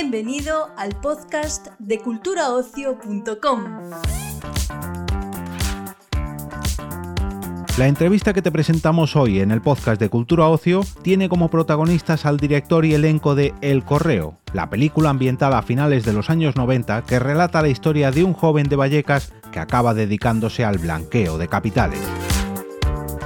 Bienvenido al podcast de culturaocio.com. La entrevista que te presentamos hoy en el podcast de Cultura Ocio tiene como protagonistas al director y elenco de El Correo, la película ambientada a finales de los años 90 que relata la historia de un joven de Vallecas que acaba dedicándose al blanqueo de capitales.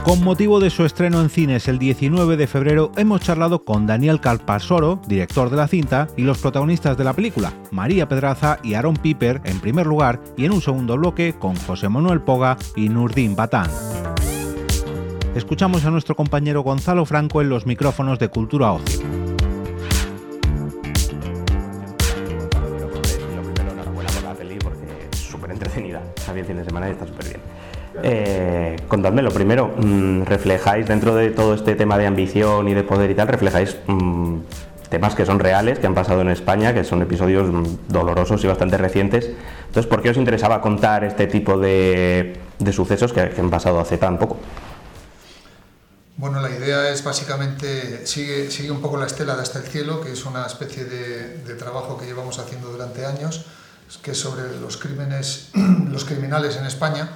Con motivo de su estreno en cines el 19 de febrero, hemos charlado con Daniel Calpasoro, director de la cinta, y los protagonistas de la película, María Pedraza y Aaron Piper, en primer lugar, y en un segundo bloque con José Manuel Poga y Nurdin Batán. Escuchamos a nuestro compañero Gonzalo Franco en los micrófonos de Cultura Ocio. súper entretenida. Está bien fin de semana y está súper bien. Eh, contadme lo primero, mm, reflejáis dentro de todo este tema de ambición y de poder y tal, reflejáis mm, temas que son reales, que han pasado en España, que son episodios mm, dolorosos y bastante recientes. Entonces, ¿por qué os interesaba contar este tipo de, sucesos que, han pasado hace tan poco? Bueno, la idea es básicamente, sigue, un poco la estela de Hasta el Cielo, que es una especie de, de, trabajo que llevamos haciendo durante años, que es sobre los crímenes, los criminales en España.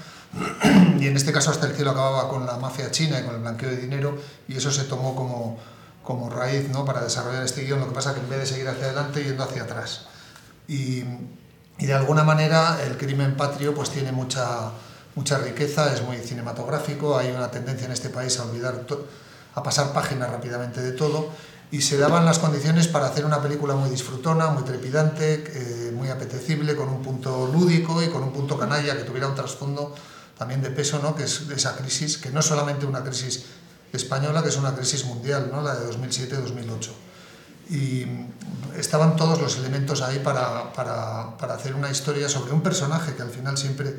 Y en este caso Hasta el Cielo acababa con la mafia china y con el blanqueo de dinero, y eso se tomó como, como raíz ¿no? para desarrollar este guion. Lo que pasa que en vez de seguir hacia adelante, yendo hacia atrás. Y, y de alguna manera el crimen patrio pues tiene mucha mucha riqueza, es muy cinematográfico, hay una tendencia en este país a olvidar, a pasar páginas rápidamente de todo, y se daban las condiciones para hacer una película muy disfrutona, muy trepidante, eh, muy apetecible, con un punto lúdico y con un punto canalla que tuviera un trasfondo también de peso, ¿no? que es esa crisis, que no es solamente una crisis española, que es una crisis mundial, ¿no? la de 2007-2008. Y estaban todos los elementos ahí para, para, para hacer una historia sobre un personaje que al final siempre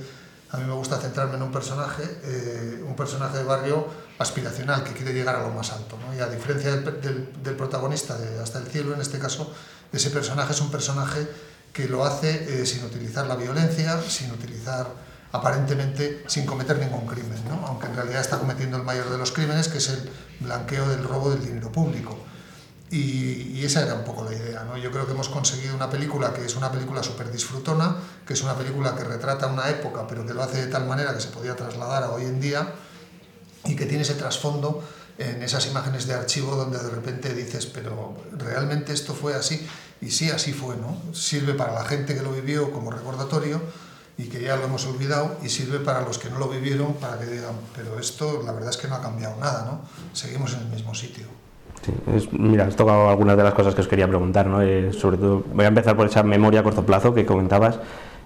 a mí me gusta centrarme en un personaje, eh, un personaje de barrio aspiracional que quiere llegar a lo más alto. ¿no? Y a diferencia del, protagonista de Hasta el cielo, en este caso, ese personaje es un personaje que lo hace eh, sin utilizar la violencia, sin utilizar aparentemente sin cometer ningún crimen, ¿no? aunque en realidad está cometiendo el mayor de los crímenes, que es el blanqueo del robo del dinero público. Y, y, esa era un poco la idea. ¿no? Yo creo que hemos conseguido una película que es una película súper disfrutona, que es una película que retrata una época, pero que lo hace de tal manera que se podía trasladar a hoy en día y que tiene ese trasfondo en esas imágenes de archivo donde de repente dices, pero realmente esto fue así. Y sí, así fue. ¿no? Sirve para la gente que lo vivió como recordatorio y que ya lo hemos olvidado y sirve para los que no lo vivieron para que digan, pero esto la verdad es que no ha cambiado nada, ¿no? seguimos en el mismo sitio. Mira, has tocado algunas de las cosas que os quería preguntar, ¿no? Eh, sobre todo, voy a empezar por esa memoria a corto plazo que comentabas.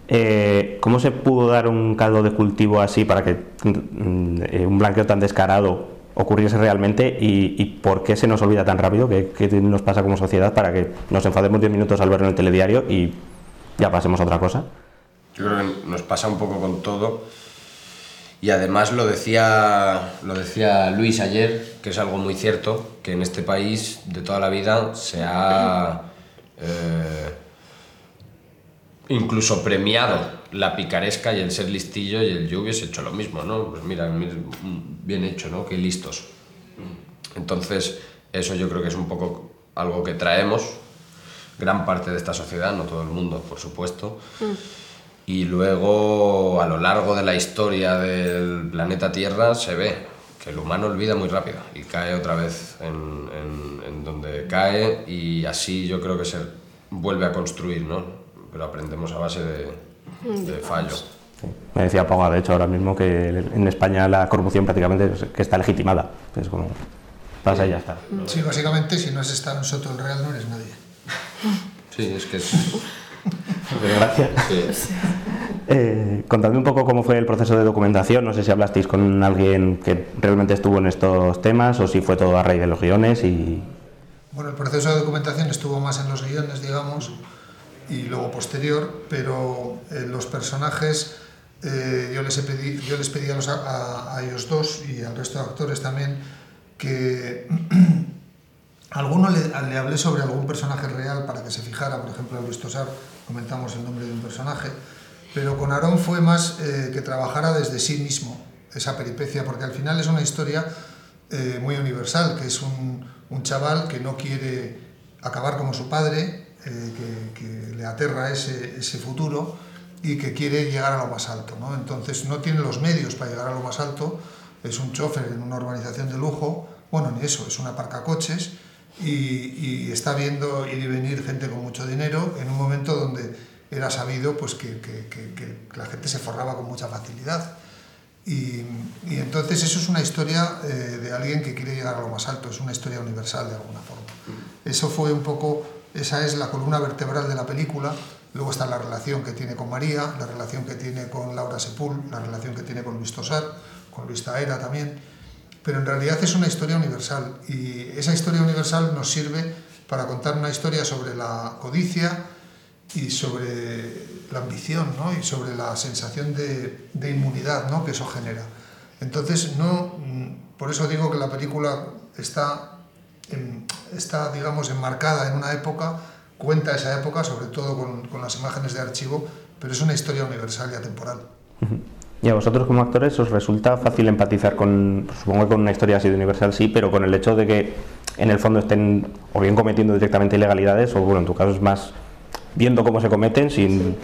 Eh, ¿Cómo se pudo dar un caldo de cultivo así para que mm, eh, un blanqueo tan descarado ocurriese realmente y, y, por qué se nos olvida tan rápido? ¿Qué, ¿Qué, nos pasa como sociedad para que nos enfademos 10 minutos al verlo en el telediario y ya pasemos a otra cosa? Yo creo que nos pasa un poco con todo y además lo decía, lo decía Luis ayer, que es algo muy cierto, que en este país de toda la vida se ha eh, incluso premiado la picaresca y el ser listillo y el yo hubiese hecho lo mismo, ¿no? Pues mira, bien hecho, ¿no? Qué listos. Entonces, eso yo creo que es un poco algo que traemos, gran parte de esta sociedad, no todo el mundo, por supuesto. Y luego a lo largo de la historia del planeta Tierra se ve que el humano olvida muy rápido y cae otra vez en, en, en donde cae y así yo creo que se vuelve a construir, ¿no? Pero aprendemos a base de, de fallo. Sí. Me decía Poga, de hecho, ahora mismo que en España la corrupción prácticamente que está legitimada. Es como, pasa y ya está. Sí, básicamente, si no has estado en Soto el Real, no eres nadie. Sí, es que es... Gracias. Sí. Eh, contadme un poco cómo fue el proceso de documentación. No sé si hablasteis con alguien que realmente estuvo en estos temas o si fue todo a raíz de los guiones. Y... Bueno, el proceso de documentación estuvo más en los guiones, digamos, y luego posterior, pero eh, los personajes eh, yo, les pedí, yo les pedí a, los, a, a, ellos dos y al resto de actores también que alguno le, le, hablé sobre algún personaje real para que se fijara, por ejemplo, a Luis Tosar comentamos el nombre de un personaje, pero con Aarón fue más eh, que trabajara desde sí mismo esa peripecia, porque al final es una historia eh, muy universal, que es un, un, chaval que no quiere acabar como su padre, que, que, le aterra ese, ese, futuro y que quiere llegar a lo más alto. ¿no? Entonces no tiene los medios para llegar a lo más alto, es un chofer en una urbanización de lujo, bueno, ni eso, es una parca coches y, y, está viendo ir y venir gente con mucho dinero en un momento donde era sabido pues, que, que, que la gente se forraba con mucha facilidad. Y, y, entonces eso es una historia eh, de alguien que quiere llegar a lo más alto, es una historia universal de alguna forma. Eso fue un poco, esa es la columna vertebral de la película. Luego está la relación que tiene con María, la relación que tiene con Laura Sepul, la relación que tiene con Luis Tosar, con Luis Taera también pero en realidad es una historia universal y esa historia universal nos sirve para contar una historia sobre la codicia y sobre la ambición ¿no? y sobre la sensación de, de inmunidad ¿no? que eso genera. Entonces, no, por eso digo que la película está, en, está digamos, enmarcada en una época, cuenta esa época, sobre todo con, con las imágenes de archivo, pero es una historia universal y atemporal. ¿Y a vosotros como actores os resulta fácil empatizar con, supongo que con una historia así de universal sí, pero con el hecho de que en el fondo estén o bien cometiendo directamente ilegalidades o bueno, en tu caso es más viendo cómo se cometen sin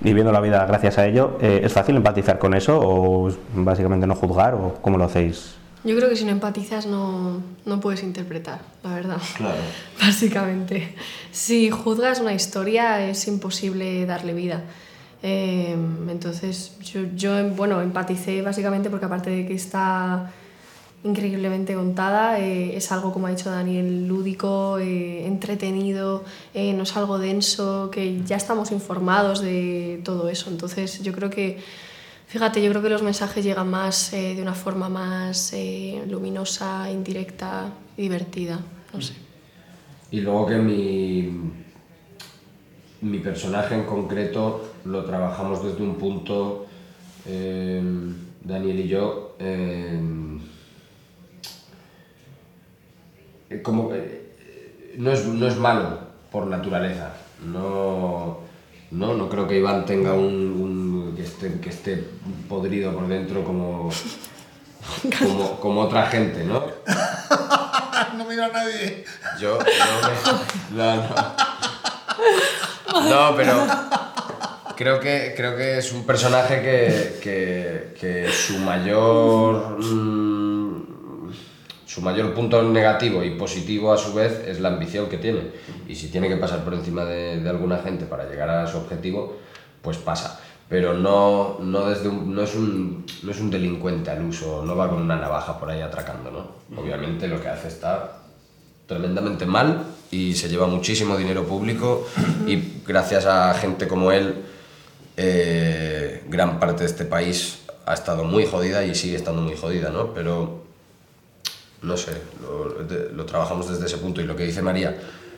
viviendo la vida gracias a ello, eh, ¿es fácil empatizar con eso o básicamente no juzgar o cómo lo hacéis? Yo creo que si no empatizas no, no puedes interpretar, la verdad. Claro. Básicamente. Si juzgas una historia es imposible darle vida. Eh, entonces, yo, yo, bueno, empaticé básicamente porque aparte de que está increíblemente contada, eh, es algo, como ha dicho Daniel, lúdico, eh, entretenido, eh, no es algo denso, que ya estamos informados de todo eso. Entonces, yo creo que, fíjate, yo creo que los mensajes llegan más eh, de una forma más eh, luminosa, indirecta, divertida, no sé. Y luego que mi, mi personaje en concreto lo trabajamos desde un punto, eh, Daniel y yo, eh, como eh, no, es, no es malo por naturaleza. No, no, no creo que Iván tenga un, un que, esté, que esté podrido por dentro como, como, como otra gente, ¿no? no mira a nadie. Yo, yo me- no, no. No, pero creo que, creo que es un personaje que, que, que su mayor mm, su mayor punto negativo y positivo a su vez es la ambición que tiene. Y si tiene que pasar por encima de, alguna gente para llegar a su objetivo, pues pasa. Pero no, no, desde un- no, es un, no es un delincuente al uso, no va con una navaja por ahí atracando, ¿no? Obviamente lo que hace está tremendamente mal y se lleva muchísimo dinero público y gracias a gente como él eh, gran parte de este país ha estado muy jodida y sigue estando muy jodida, ¿no? Pero no sé, lo, de- lo trabajamos desde ese punto y lo que dice María,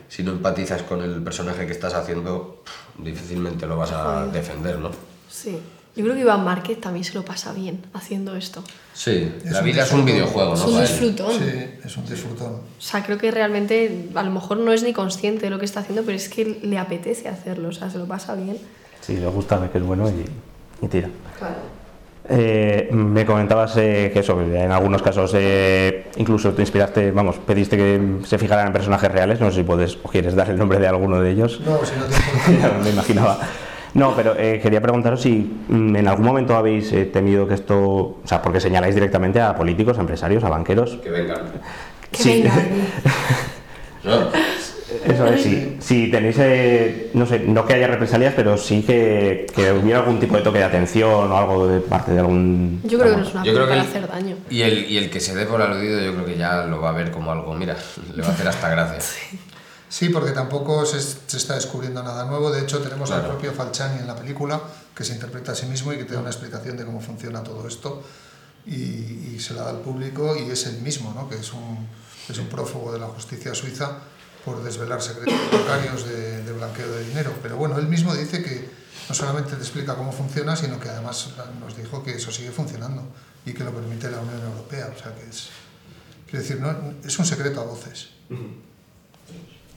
si no empatizas con el personaje que estás haciendo, difícilmente lo vas a defender, ¿no? Sí. Yo creo que Iván Márquez también se lo pasa bien haciendo esto. Sí, Es la un vida es un videojuego, Es ¿no? un Para él. disfrutón. Sí, es un disfrutón. O sea, creo que realmente a lo mejor no es ni consciente de lo que está haciendo, pero es que le apetece hacerlo, o sea, se lo pasa bien. Sí, le gusta, ve que es bueno y, y tira. Claro. Eh, me comentabas eh, que eso, en algunos casos eh, incluso te inspiraste, vamos, pediste que se fijaran en personajes reales, no sé si puedes o quieres dar el nombre de alguno de ellos. No, si no te importa. Ya me imaginaba. No, pero eh, quería preguntaros si mm, en algún momento habéis eh, temido que esto, o sea, porque señaláis directamente a políticos, a empresarios, a banqueros. Que vengan. Que Sí. ¿no? Eso es, si, si tenéis, eh, no sé, no que haya represalias, pero sí que, que hubiera algún tipo de toque de atención o algo de parte de algún... Yo creo que no es una Yo creo que para el- hacer daño. Y el, y el que se dé por aludido, yo creo que ya lo va a ver como algo, mira, le va a hacer hasta gracia. Sí, porque tampoco se, se está descubriendo nada nuevo. De hecho, tenemos al Claro. propio Falciani en la película, que se interpreta a sí mismo y que te da una explicación de cómo funciona todo esto. Y, y se la da al público y es el mismo, ¿no? que es un, es un prófugo de la justicia suiza por desvelar secretos bancarios de, de blanqueo de dinero. Pero bueno, él mismo dice que no solamente te explica cómo funciona, sino que además nos dijo que eso sigue funcionando y que lo permite la Unión Europea. O sea que es, quiero decir, no, es un secreto a voces.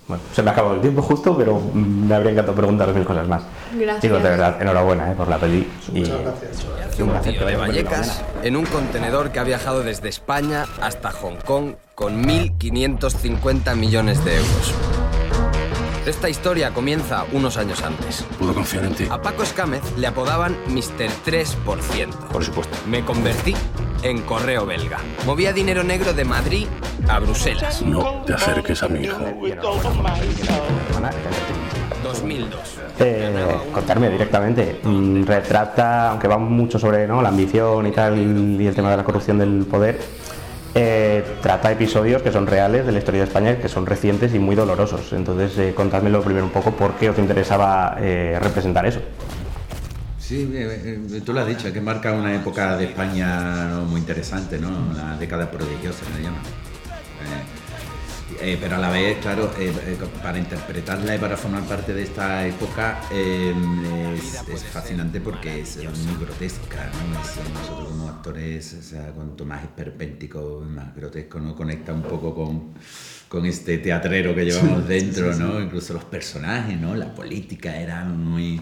Bueno, se me ha acabado el tiempo justo, pero mm, me habría encantado preguntaros mil cosas más. Gracias. Chicos, de verdad, enhorabuena eh, por la peli. y- Muchas gracias. y un placer tío de Vallecas en un contenedor que ha viajado desde España hasta Hong Kong con 1.550 millones de euros. Esta historia comienza unos años antes. Puedo confiar en ti. A Paco Escámez le apodaban Mr. 3%. Por supuesto. Me convertí en correo belga. Movía dinero negro de Madrid a Bruselas. No te acerques a mi hijo. 2002. Eh, contarme directamente. Mm, retrata, aunque va mucho sobre ¿no? la ambición y tal, y el tema de la corrupción del poder, eh, trata episodios que son reales de la historia de España, que son recientes y muy dolorosos. Entonces, eh, contádmelo primero un poco por qué os interesaba eh, representar eso. Sí, eh, eh, tú lo has dicho, que marca una época de España muy interesante, ¿no? Una década prodigiosa, me llama. Eh, eh, pero a la vez, claro, eh, para interpretarla y para formar parte de esta época es, es fascinante porque es muy grotesca, ¿no? Es, nosotros como actores, o sea, con Tomás Esperpéntico, más grotesco, ¿no? Conecta un poco con, con este teatrero que llevamos dentro, ¿no? Incluso los personajes, ¿no? La política era muy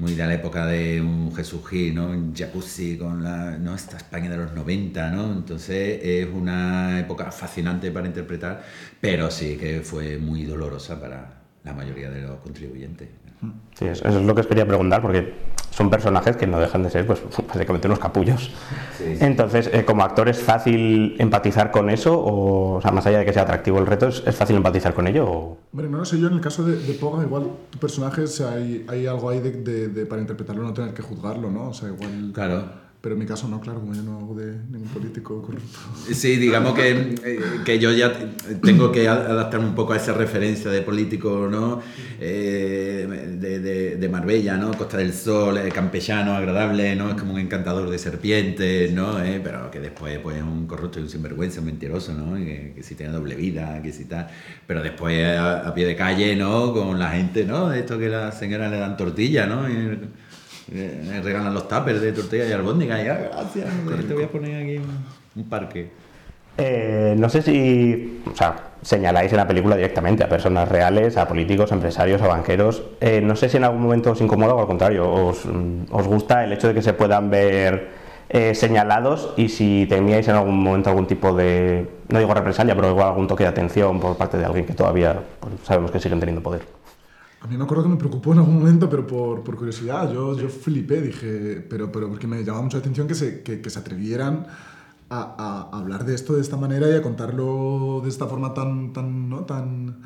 muy de la época de un Jesús Gil, ¿no? Un jacuzzi con la, ¿no? esta España de los 90, ¿no? Entonces es una época fascinante para interpretar, pero sí que fue muy dolorosa para la mayoría de los contribuyentes. Sí, eso, es lo que os quería preguntar, porque son personajes que no dejan de ser, pues, básicamente unos capullos. Entonces, eh, como actor, ¿es fácil empatizar con eso? O, o sea, más allá de que sea atractivo el reto, ¿es, es fácil empatizar con ello? O... Hombre, no lo sé yo, en el caso de, de Poga, igual tu personaje, o sea, hay, hay algo ahí de, de- de- para interpretarlo, no tener que juzgarlo, ¿no? O sea, igual... Claro. Pero en mi caso no, claro, como yo no hago de ningún político corrupto. Sí, digamos que, eh, que yo ya tengo que adaptarme un poco a esa referencia de político, ¿no? Eh, de, de- Marbella, ¿no? Costa del Sol, eh, campechano, agradable, ¿no? Es como un encantador de serpientes, ¿no? Eh, pero que después pues, es un corrupto y un sinvergüenza, un mentiroso, ¿no? Que, que si tiene doble vida, que si tal. Pero después a, pie de calle, ¿no? Con la gente, ¿no? Esto que las señoras le dan tortilla, ¿no? Eh, le regalan los tuppers de tortilla y albóndiga y ah, gracias, te voy a poner aquí un, un parque. Eh, no sé si o sea, señaláis en la película directamente a personas reales, a políticos, a empresarios, a banqueros. Eh, no sé si en algún momento os incomoda o al contrario, os, os gusta el hecho de que se puedan ver eh, señalados y si temíais en algún momento algún tipo de, no digo represalia, pero igual algún toque de atención por parte de alguien que todavía pues, sabemos que siguen teniendo poder. A mí me acuerdo que me preocupó en algún momento, pero por, por curiosidad, yo, yo flipé, dije, pero, pero porque me llamaba mucho la atención que se, que, que se atrevieran a, a hablar de esto de esta manera y a contarlo de esta forma tan, tan, ¿no? Tan,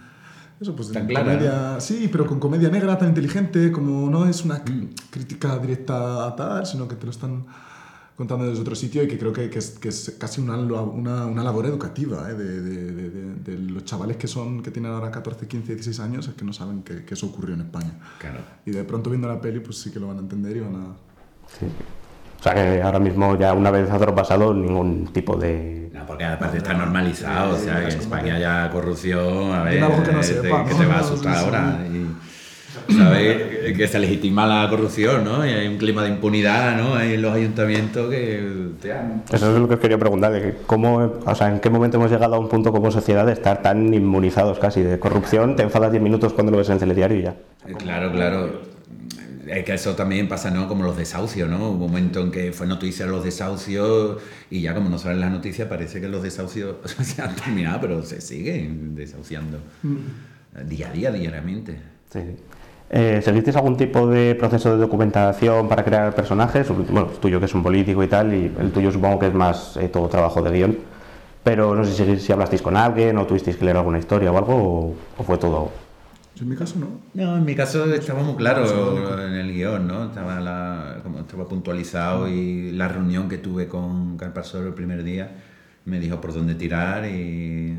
eso, pues, Tan clara, comedia, sí, pero con comedia negra, tan inteligente, como no es una cr- crítica directa a tal, sino que te lo están contando desde otro sitio y que creo que, que es, que es casi una, una, una labor educativa ¿eh? de, de, de, de- de los chavales que son que tienen ahora 14, 15, 16 años es que no saben que, que eso ocurrió en España. Claro. Y de pronto viendo la peli pues sí que lo van a entender y van a... Sí. O sea que ahora mismo ya una vez pasado ningún tipo de... No, porque aparte está normalizado, o sea, que en España ya corrupción, a ver, Tiene algo que no sepa, que ¿no? te va a asustar ahora. Y, ¿sabes? Que se legitima la corrupción, ¿no? Y hay un clima de impunidad, ¿no? Hay en los ayuntamientos que... hostia, Eso es lo que os quería preguntar, de que cómo, o sea, en qué momento hemos llegado a un punto como sociedad de estar tan inmunizados casi de corrupción, te enfadas 10 minutos cuando lo ves en el telediario y ya. Eh, Claro, claro. Es que eso también pasa, ¿no? Como los desahucios, ¿no? Un momento en que fue noticia los desahucios y ya como no salen las noticias parece que los desahucios se han terminado, pero se siguen desahuciando día a día, diariamente. Sí. Eh, ¿Seguisteis algún tipo de proceso de documentación para crear personajes? Bueno, el tuyo que es un político y tal, y el tuyo supongo que es más eh, todo trabajo de guion. Pero no sé si, si hablasteis con alguien o tuvisteis que leer alguna historia o algo, o, o fue todo... Yo en mi caso no. No, en mi caso estaba muy claro en el guion, ¿no? Estaba, la, como estaba puntualizado y la reunión que tuve con Carpasoro el primer día me dijo por dónde tirar y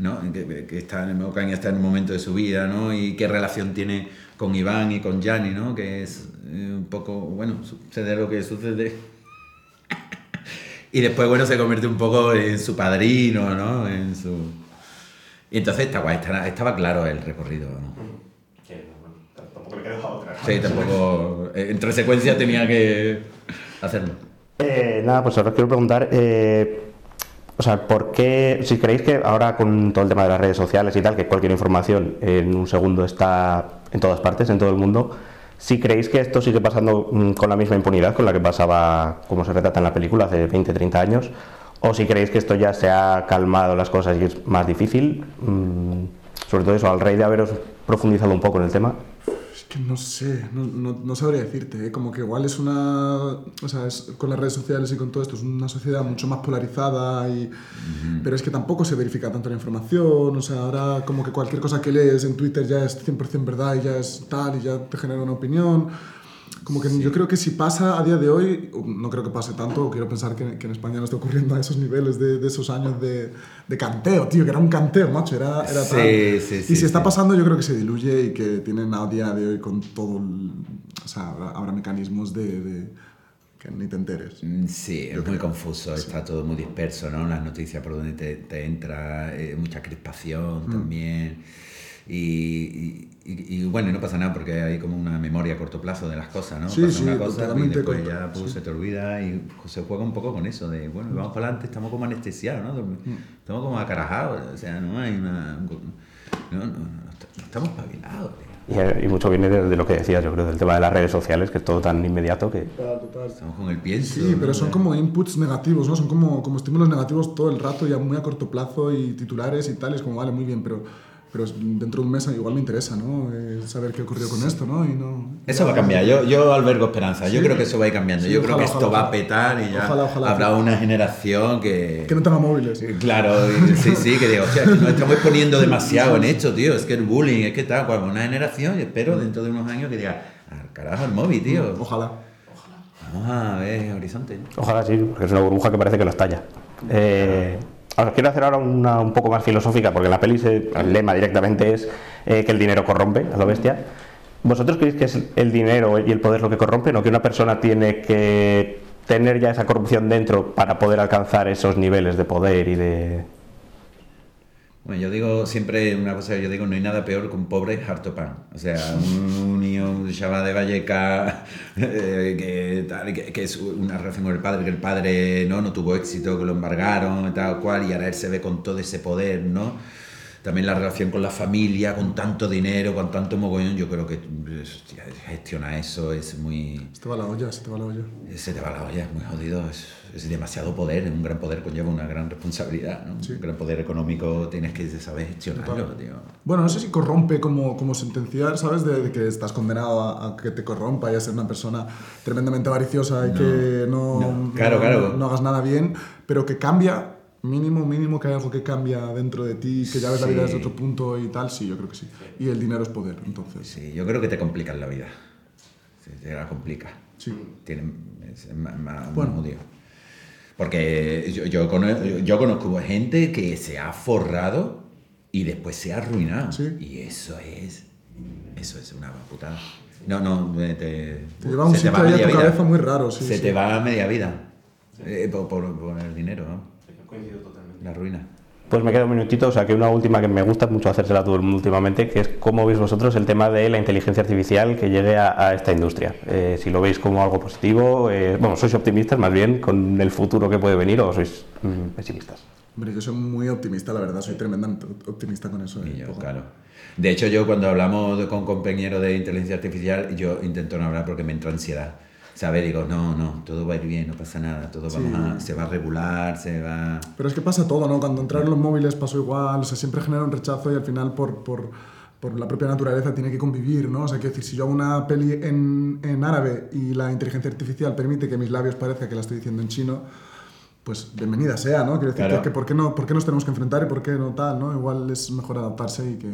¿no? que, que está en, Ocaña está en un momento de su vida ¿no? y qué relación tiene con Iván y con Gianni, ¿no? que es eh, un poco, bueno, sucede lo que sucede. y después, bueno, se convierte un poco en su padrino, ¿no? En su... Y entonces está guay, estaba, estaba claro el recorrido. ¿no? Tampoco le queda otra. Sí, tampoco. eh, Entre secuencias tenía que hacerlo. Eh, nada, pues ahora os quiero preguntar, eh, o sea, ¿por qué, si creéis que ahora con todo el tema de las redes sociales y tal, que cualquier información en un segundo está en todas partes, en todo el mundo, si creéis que esto sigue pasando mm, con la misma impunidad con la que pasaba, como se retrata en la película, hace 20, 30 años, o si creéis que esto ya se ha calmado las cosas y es más difícil, mm, sobre todo eso, al rey de haberos profundizado un poco en el tema? Es que no sé, no, no, no sabría decirte, ¿eh? como que igual es una, o sea, es, con las redes sociales y con todo esto es una sociedad mucho más polarizada, y, pero es que tampoco se verifica tanto la información, o sea, ahora como que cualquier cosa que lees en Twitter ya es 100% verdad y ya es tal y ya te genera una opinión. Como que yo creo que si pasa a día de hoy, no creo que pase tanto, quiero pensar que, que en España no está ocurriendo a esos niveles de, de esos años de, de, canteo, tío, que era un canteo, macho, era, era Sí, tal. sí, y sí, si está sí. pasando, yo creo que se diluye y que tienen a día de hoy con todo, el- o sea, habrá, habrá mecanismos de, de que ni te enteres. Mm, Sí, es muy confuso, está todo muy disperso, ¿no? Las noticias por donde te, te entra, eh, mucha crispación Mm. también. Y, y- y- y bueno, y no pasa nada porque hay como una memoria a corto plazo de las cosas, ¿no? Sí, pasa sí, una cosa y después corto, ya pues, sí. se te olvida y se juega un poco con eso de, bueno, vamos para adelante, estamos como anestesiados, ¿no? Mm. Estamos como acarajados, o sea, no hay una... No, no, no, no estamos pabilados. tío. Y, y mucho viene de, de lo que decías, yo creo, del tema de las redes sociales, que es todo tan inmediato que... Estamos con el pienso. Sí, pero ¿no? son como inputs negativos, ¿no? Son como, como estímulos negativos todo el rato, ya muy a corto plazo y titulares y tal, es como, vale, muy bien, pero, pero dentro de un mes igual me interesa, ¿no? Eh, saber qué ocurrió con esto, ¿no? Y no Eso va a cambiar, yo, yo albergo esperanza, yo creo que eso va a ir cambiando, Sí, yo creo ojalá, que esto ojalá, va a petar y ya Ojalá, ojalá, habrá una generación que... Que no tenga móviles. Claro, y- sí, sí, que digo, hostia, que nos estamos exponiendo demasiado en esto, tío, es que el bullying, es que tal, cual, una generación, y espero dentro de unos años que diga, al carajo el móvil, tío. Ojalá. Vamos a ver horizonte. Ojalá sí, porque es una burbuja que parece que lo estalla. Eh, os quiero hacer ahora una un poco más filosófica, porque la peli el lema directamente es eh, que el dinero corrompe, a lo bestia. ¿Vosotros creéis que es el dinero y el poder lo que corrompen o que una persona tiene que tener ya esa corrupción dentro para poder alcanzar esos niveles de poder y de... Bueno, yo digo siempre una cosa, yo digo, no hay nada peor que un pobre harto pan. O sea, un niño, un chaval de Valleca, eh, que, tal, que, que es una relación con el padre, que el padre no, no tuvo éxito, que lo embargaron y tal cual, y ahora él se ve con todo ese poder, ¿no? También la relación con la familia, con tanto dinero, con tanto mogollón, yo creo que hostia, gestionar eso es muy... Se te va la olla, se te va la olla. Se te va la olla, es muy jodido, es, es demasiado poder, un gran poder conlleva una gran responsabilidad, ¿no? Un gran poder económico tienes que saber gestionarlo, tío. Bueno, no sé si corrompe como, como sentenciar, ¿sabes? De, de que estás condenado a, a que te corrompa y a ser una persona tremendamente avariciosa y No, que no, no, claro, claro. no hagas nada bien, pero que cambia, mínimo, mínimo que hay algo que cambia dentro de ti, que ya ves la vida Sí. desde otro punto y tal, sí, yo creo que sí. Y el dinero es poder, entonces. Sí, yo creo que te complican la vida. Sí, te la complica. Sí. Tienen, es más, más- Bueno. jodido. Porque yo, yo, conozco, yo conozco gente que se ha forrado y después se ha arruinado. Y eso es. Eso es una putada. No, no, te, te, lleva a un sitio va ahí a tu vida. cabeza muy raro, sí, Se sí. te va a media vida. Eh, por, por- por el dinero, ¿no? Coincido totalmente. La ruina. Pues me queda un minutito, o sea que una última que me gusta mucho hacérsela a todo el mundo últimamente, que es cómo veis vosotros el tema de la inteligencia artificial que llegue a, a esta industria. Eh, si lo veis como algo positivo, eh, bueno, ¿sois optimistas más bien con el futuro que puede venir o sois mm, pesimistas? Hombre, yo soy muy optimista, la verdad, soy tremendamente optimista con eso. eh, Y yo, poco. claro. De hecho, yo cuando hablamos con compañeros de inteligencia artificial, yo intento no hablar porque me entra ansiedad. ¿Sabes? Digo, no, no, todo va a ir bien, no pasa nada, todo Sí. vamos a, se va a regular, se va... Pero es que pasa todo, ¿no? Cuando entraron los móviles pasó igual, o sea, siempre genera un rechazo y al final por, por, por la propia naturaleza tiene que convivir, ¿no? O sea, quiero decir, si yo hago una peli en, en árabe y la inteligencia artificial permite que mis labios parezca que la estoy diciendo en chino, pues bienvenida sea, ¿no? Quiero decir Claro. que, que ¿por, qué no, ¿por qué nos tenemos que enfrentar y por qué no tal, ¿no? Igual es mejor adaptarse y que,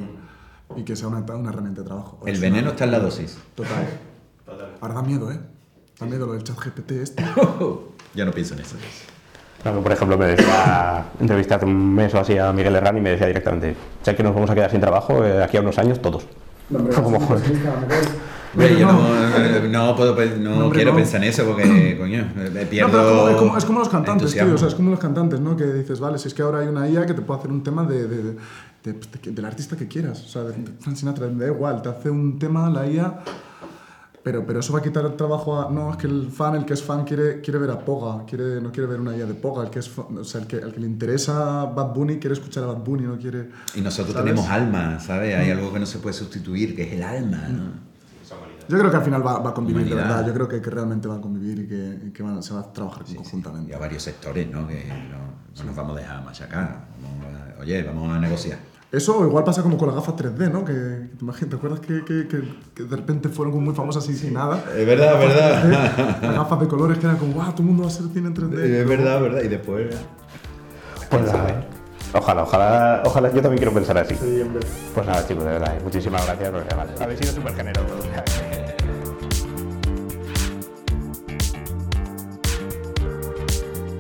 y que sea una, una herramienta de trabajo. El Es veneno una- está en la dosis. Total. Ahora da miedo, ¿eh? Da miedo lo del chat GPT este. Ya no pienso en eso. Claro, por ejemplo, me decía, entrevisté hace un mes o así a Miguel Herrán y me decía directamente, sé que nos vamos a quedar sin trabajo eh, aquí a unos años todos. Como, joder. Hombre, yo no, eh, no puedo, pe- no, No, hombre, quiero no. pensar en eso porque, coño, me No, pierdo pero es como, es como- es como los cantantes, tío. O sea, es como los cantantes, ¿no? Que dices, vale, si es que ahora hay una IA que te puede hacer un tema de, de- de- de- de- del artista que quieras. O sea, de de Frank Sinatra, me da igual, te hace un tema la IA. Pero, pero eso va a quitar el trabajo a... No, es que el fan, el que es fan, quiere, quiere ver a Poga, quiere, no quiere ver una IA de Poga. El que, es, fa- o sea, el que, el que le interesa Bad Bunny quiere escuchar a Bad Bunny, no quiere... Y nosotros ¿sabes? tenemos alma, ¿sabes? Hay algo que no se puede sustituir, que es el alma, ¿no? Yo creo que al final va, va a convivir, de Humanidad. verdad. Yo creo que, que realmente va a convivir y que, y que van- se va a trabajar conjuntamente. Y a varios sectores, ¿no? Que no, no nos vamos a dejar machacar. Vamos a- oye, vamos a negociar. Eso igual pasa como con las gafas 3D, ¿no? Que, que te imaginas, ¿te acuerdas que, que, que, que de repente fueron muy famosas y sin nada? Es verdad, gafas verdad. 3D, las gafas de colores que eran como, wow, todo el mundo va a ser cine en 3D. Es verdad, verdad. Y después. Pues nada, ¿eh? Ojalá, ojalá, ojalá, yo también quiero pensar así. Pues nada, chicos, de verdad, ¿eh? muchísimas gracias además habéis sido súper generosos.